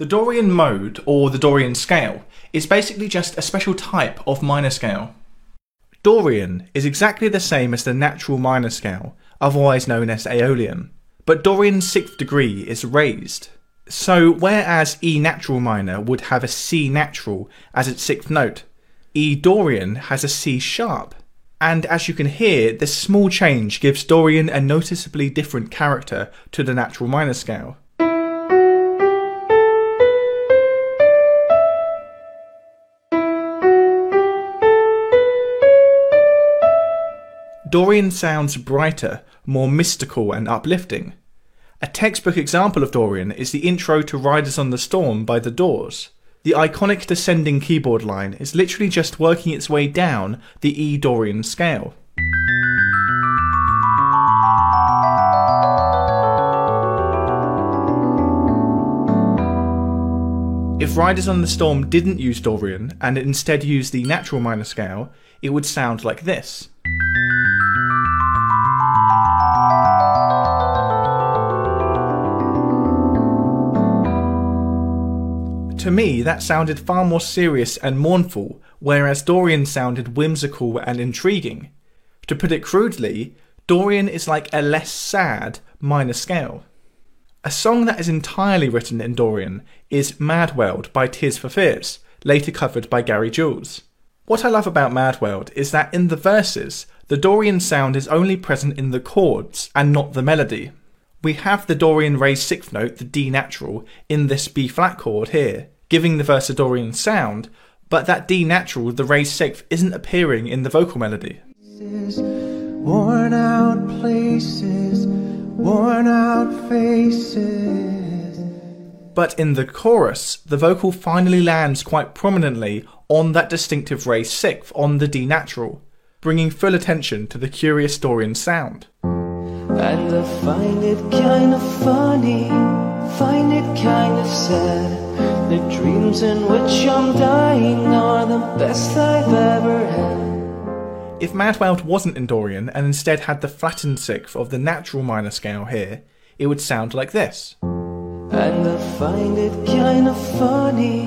The Dorian mode, or the Dorian scale, is basically just a special type of minor scale. Dorian is exactly the same as the natural minor scale, otherwise known as Aeolian, but Dorian's sixth degree is raised. So, whereas E natural minor would have a C natural as its sixth note, E Dorian has a C sharp. And as you can hear, this small change gives Dorian a noticeably different character to the natural minor scale. Dorian sounds brighter, more mystical and uplifting. A textbook example of Dorian is the intro to Riders on the Storm by The Doors. The iconic descending keyboard line is literally just working its way down the E Dorian scale. If Riders on the Storm didn't use Dorian and instead used the natural minor scale, it would sound like this. To me, that sounded far more serious and mournful, whereas Dorian sounded whimsical and intriguing. To put it crudely, Dorian is like a less sad minor scale. A song that is entirely written in Dorian is Mad World by Tears for Fears, later covered by Gary Jules. What I love about Mad World is that in the verses, the Dorian sound is only present in the chords and not the melody we have the Dorian raised sixth note, the D natural, in this B flat chord here, giving the verse a Dorian sound, but that D natural, the raised sixth, isn't appearing in the vocal melody. Worn out places, worn out faces. But in the chorus, the vocal finally lands quite prominently on that distinctive raised sixth on the D natural, bringing full attention to the curious Dorian sound. And I find it kind of funny, find it kind of sad. The dreams in which I'm dying are the best I've ever had. If Mad World wasn't in Dorian and instead had the flattened sixth of the natural minor scale here, it would sound like this. And I find it kind of funny,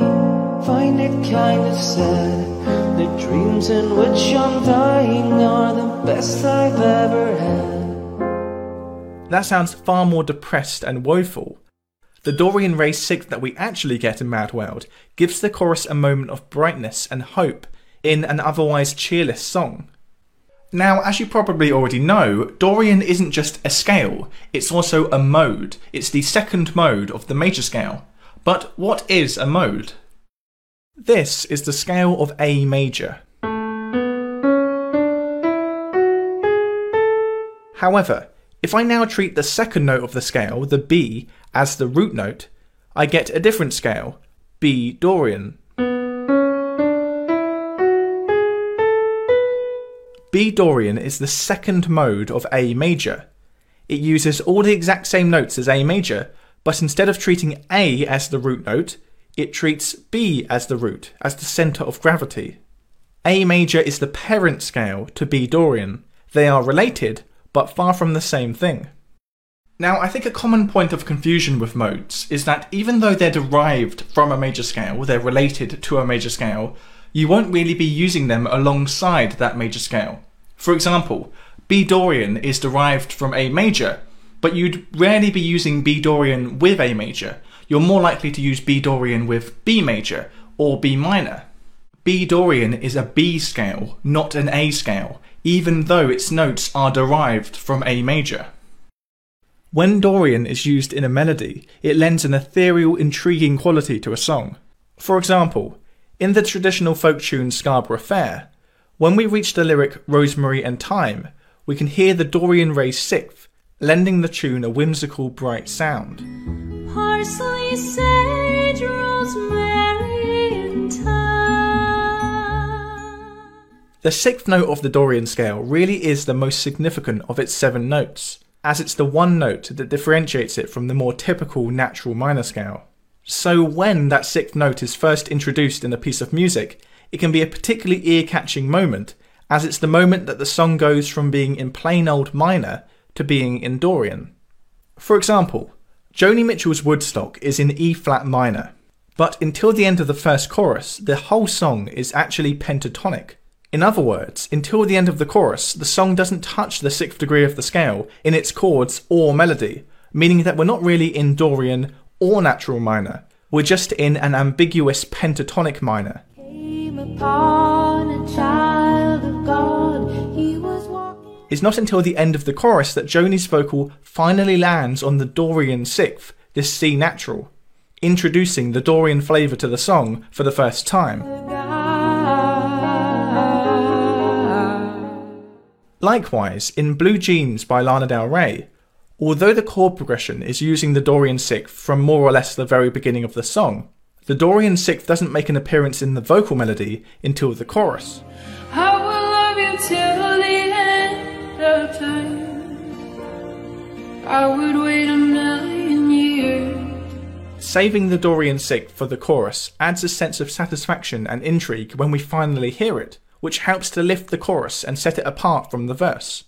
find it kind of sad. The dreams in which I'm dying are the best I've ever had. That sounds far more depressed and woeful. The Dorian raised sixth that we actually get in Mad World gives the chorus a moment of brightness and hope in an otherwise cheerless song. Now, as you probably already know, Dorian isn't just a scale, it's also a mode. It's the second mode of the major scale. But what is a mode? This is the scale of A major. However, if I now treat the second note of the scale, the B, as the root note, I get a different scale, B Dorian. B Dorian is the second mode of A major. It uses all the exact same notes as A major, but instead of treating A as the root note, it treats B as the root, as the centre of gravity. A major is the parent scale to B Dorian. They are related, but far from the same thing. Now, I think a common point of confusion with modes is that even though they're derived from a major scale, they're related to a major scale, you won't really be using them alongside that major scale. For example, B Dorian is derived from A major, but you'd rarely be using B Dorian with A major. You're more likely to use B Dorian with B major or B minor. B Dorian is a B scale, not an A scale, even though its notes are derived from A major. When Dorian is used in a melody, it lends an ethereal, intriguing quality to a song. For example, in the traditional folk tune Scarborough Fair, when we reach the lyric Rosemary and Thyme, we can hear the Dorian raised sixth, lending the tune a whimsical, bright sound. Parsley, sage, rosemary, The sixth note of the Dorian scale really is the most significant of its seven notes, as it's the one note that differentiates it from the more typical natural minor scale. So when that sixth note is first introduced in a piece of music, it can be a particularly ear-catching moment, as it's the moment that the song goes from being in plain old minor to being in Dorian. For example, Joni Mitchell's Woodstock is in E flat minor, But until the end of the first chorus, the whole song is actually pentatonic. In other words, until the end of the chorus, the song doesn't touch the sixth degree of the scale in its chords or melody, meaning that we're not really in Dorian or natural minor. We're just in an ambiguous pentatonic minor. It's not until the end of the chorus that Joni's vocal finally lands on the Dorian sixth, this C natural, introducing the Dorian flavour to the song for the first time. Likewise, in Blue Jeans by Lana Del Rey, although the chord progression is using the Dorian sixth from more or less the very beginning of the song, the Dorian sixth doesn't make an appearance in the vocal melody until the chorus. I would wait a million years. Saving the Dorian sixth for the chorus adds a sense of satisfaction and intrigue when we finally hear it, which helps to lift the chorus and set it apart from the verse.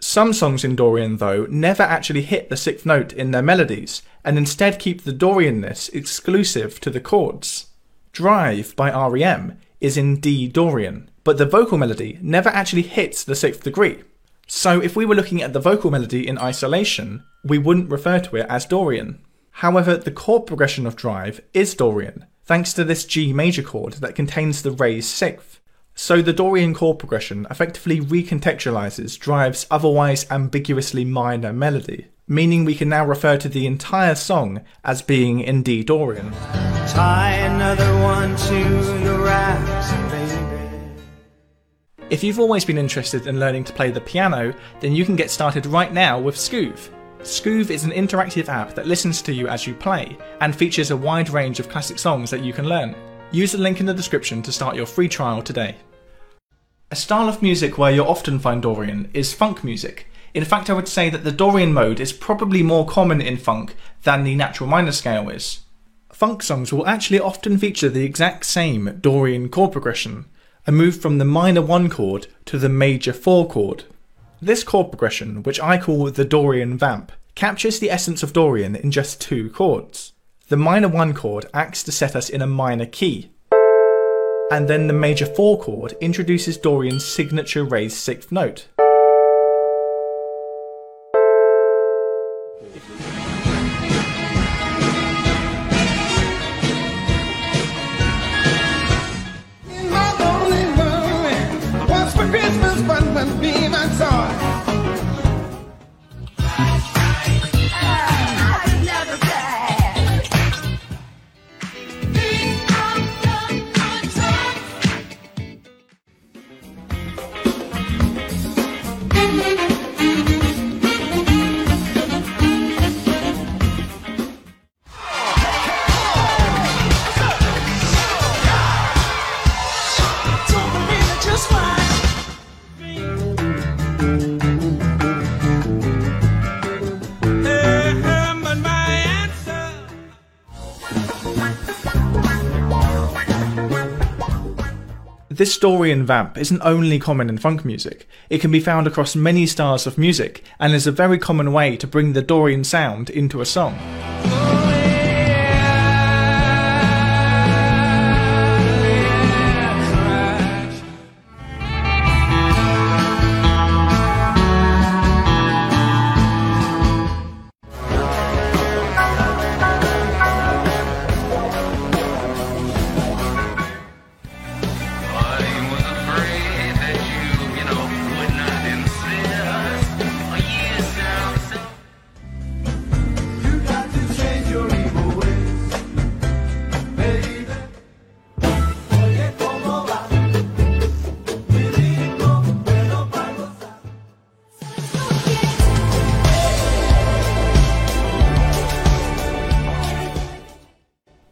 Some songs in Dorian, though, never actually hit the sixth note in their melodies, and instead keep the Dorianness exclusive to the chords. Drive by REM is in D Dorian, but the vocal melody never actually hits the sixth degree. So if we were looking at the vocal melody in isolation, we wouldn't refer to it as Dorian. However, the chord progression of Drive is Dorian, thanks to this G major chord that contains the raised sixth. So the Dorian chord progression effectively recontextualizes Drive's otherwise ambiguously minor melody, meaning we can now refer to the entire song as being in D Dorian. Tie another one to the racks, if you've always been interested in learning to play the piano, then you can get started right now with Skoov. Skoov is an interactive app that listens to you as you play and features a wide range of classic songs that you can learn. Use the link in the description to start your free trial today. A style of music where you'll often find Dorian is funk music. In fact, I would say that the Dorian mode is probably more common in funk than the natural minor scale is. Funk songs will actually often feature the exact same Dorian chord progression, a move from the minor 1 chord to the major 4 chord. This chord progression, which I call the Dorian vamp, captures the essence of Dorian in just two chords. The minor 1 chord acts to set us in a minor key, and then the major 4 chord introduces Dorian's signature raised sixth note. This Dorian vamp isn't only common in funk music, it can be found across many styles of music and is a very common way to bring the Dorian sound into a song.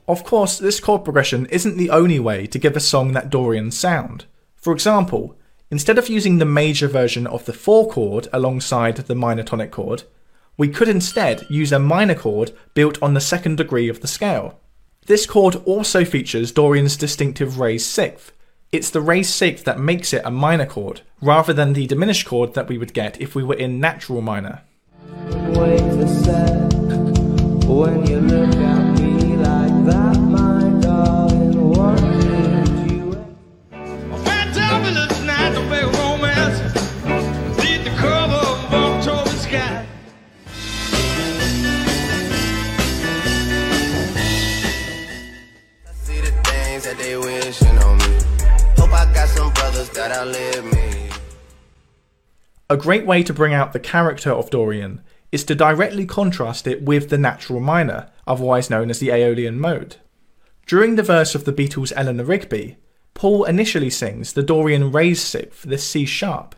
Of course, this chord progression isn't the only way to give a song that Dorian sound. For example, instead of using the major version of the 4 chord alongside the minor tonic chord, we could instead use a minor chord built on the second degree of the scale. This chord also features Dorian's distinctive raised sixth. It's the raised sixth that makes it a minor chord, rather than the diminished chord that we would get if we were in natural minor. things that they wishing on me. Hope I got some brothers that outlive me. A great way to bring out the character of Dorian is to directly contrast it with the natural minor, otherwise known as the Aeolian mode. During the verse of the Beatles' Eleanor Rigby, Paul initially sings the Dorian raised sixth, the C sharp,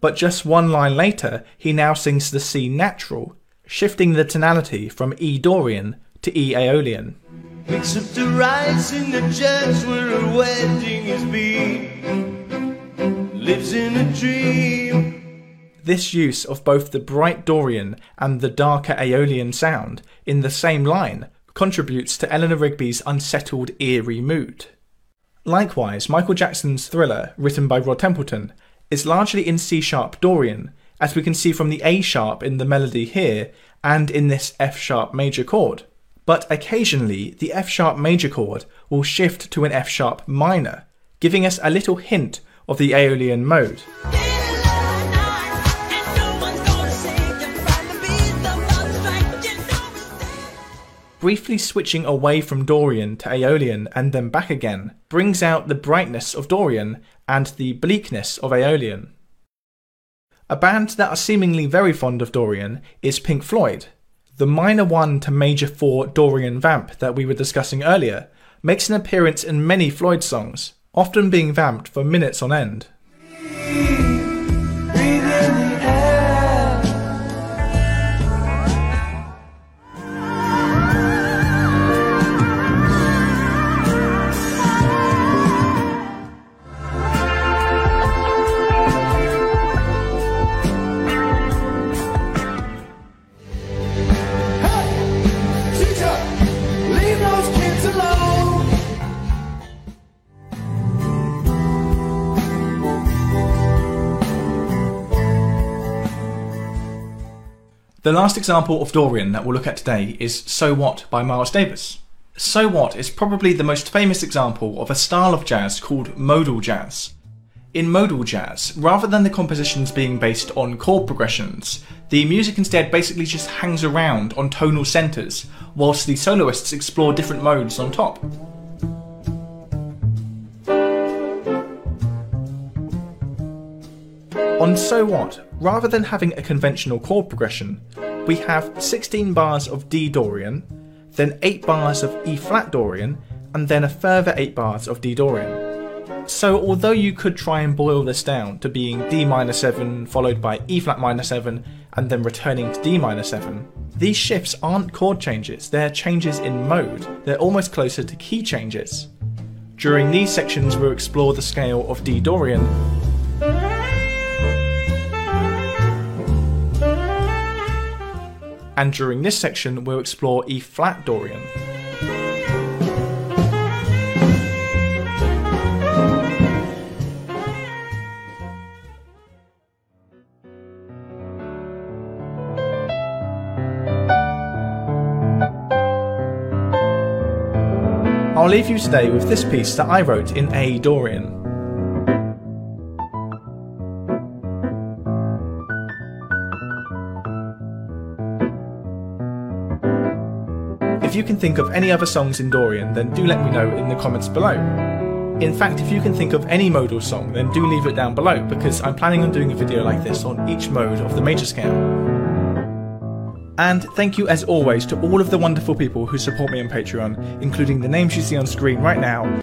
but just one line later, he now sings the C natural, shifting the tonality from E Dorian to E Aeolian. Up the rice in the church where a wedding is being. Lives in a dream. This use of both the bright Dorian and the darker Aeolian sound in the same line contributes to Eleanor Rigby's unsettled, eerie mood. Likewise, Michael Jackson's Thriller, written by Rod Temperton, is largely in C sharp Dorian, as we can see from the A sharp in the melody here and in this F sharp major chord. But occasionally, the F sharp major chord will shift to an F sharp minor, giving us a little hint of the Aeolian mode. Briefly switching away from Dorian to Aeolian and then back again brings out the brightness of Dorian and the bleakness of Aeolian. A band that are seemingly very fond of Dorian is Pink Floyd. The minor 1 to major 4 Dorian vamp that we were discussing earlier makes an appearance in many Floyd songs, often being vamped for minutes on end. The last example of Dorian that we'll look at today is So What by Miles Davis. So What is probably the most famous example of a style of jazz called modal jazz. In modal jazz, rather than the compositions being based on chord progressions, the music instead basically just hangs around on tonal centres, whilst the soloists explore different modes on top. On So What, rather than having a conventional chord progression, we have 16 bars of D Dorian, then 8 bars of E flat Dorian, and then a further 8 bars of D Dorian. So, although you could try and boil this down to being D minor 7 followed by E flat minor 7 and then returning to D minor 7, these shifts aren't chord changes, they're changes in mode, they're almost closer to key changes. During these sections, we'll explore the scale of D Dorian and during this section we'll explore E flat Dorian. I'll leave you today with this piece that I wrote in A Dorian. If you can think of any other songs in Dorian, then do let me know in the comments below. In fact, if you can think of any modal song, then do leave it down below because I'm planning on doing a video like this on each mode of the major scale. And thank you as always to all of the wonderful people who support me on Patreon, including the names you see on screen right now,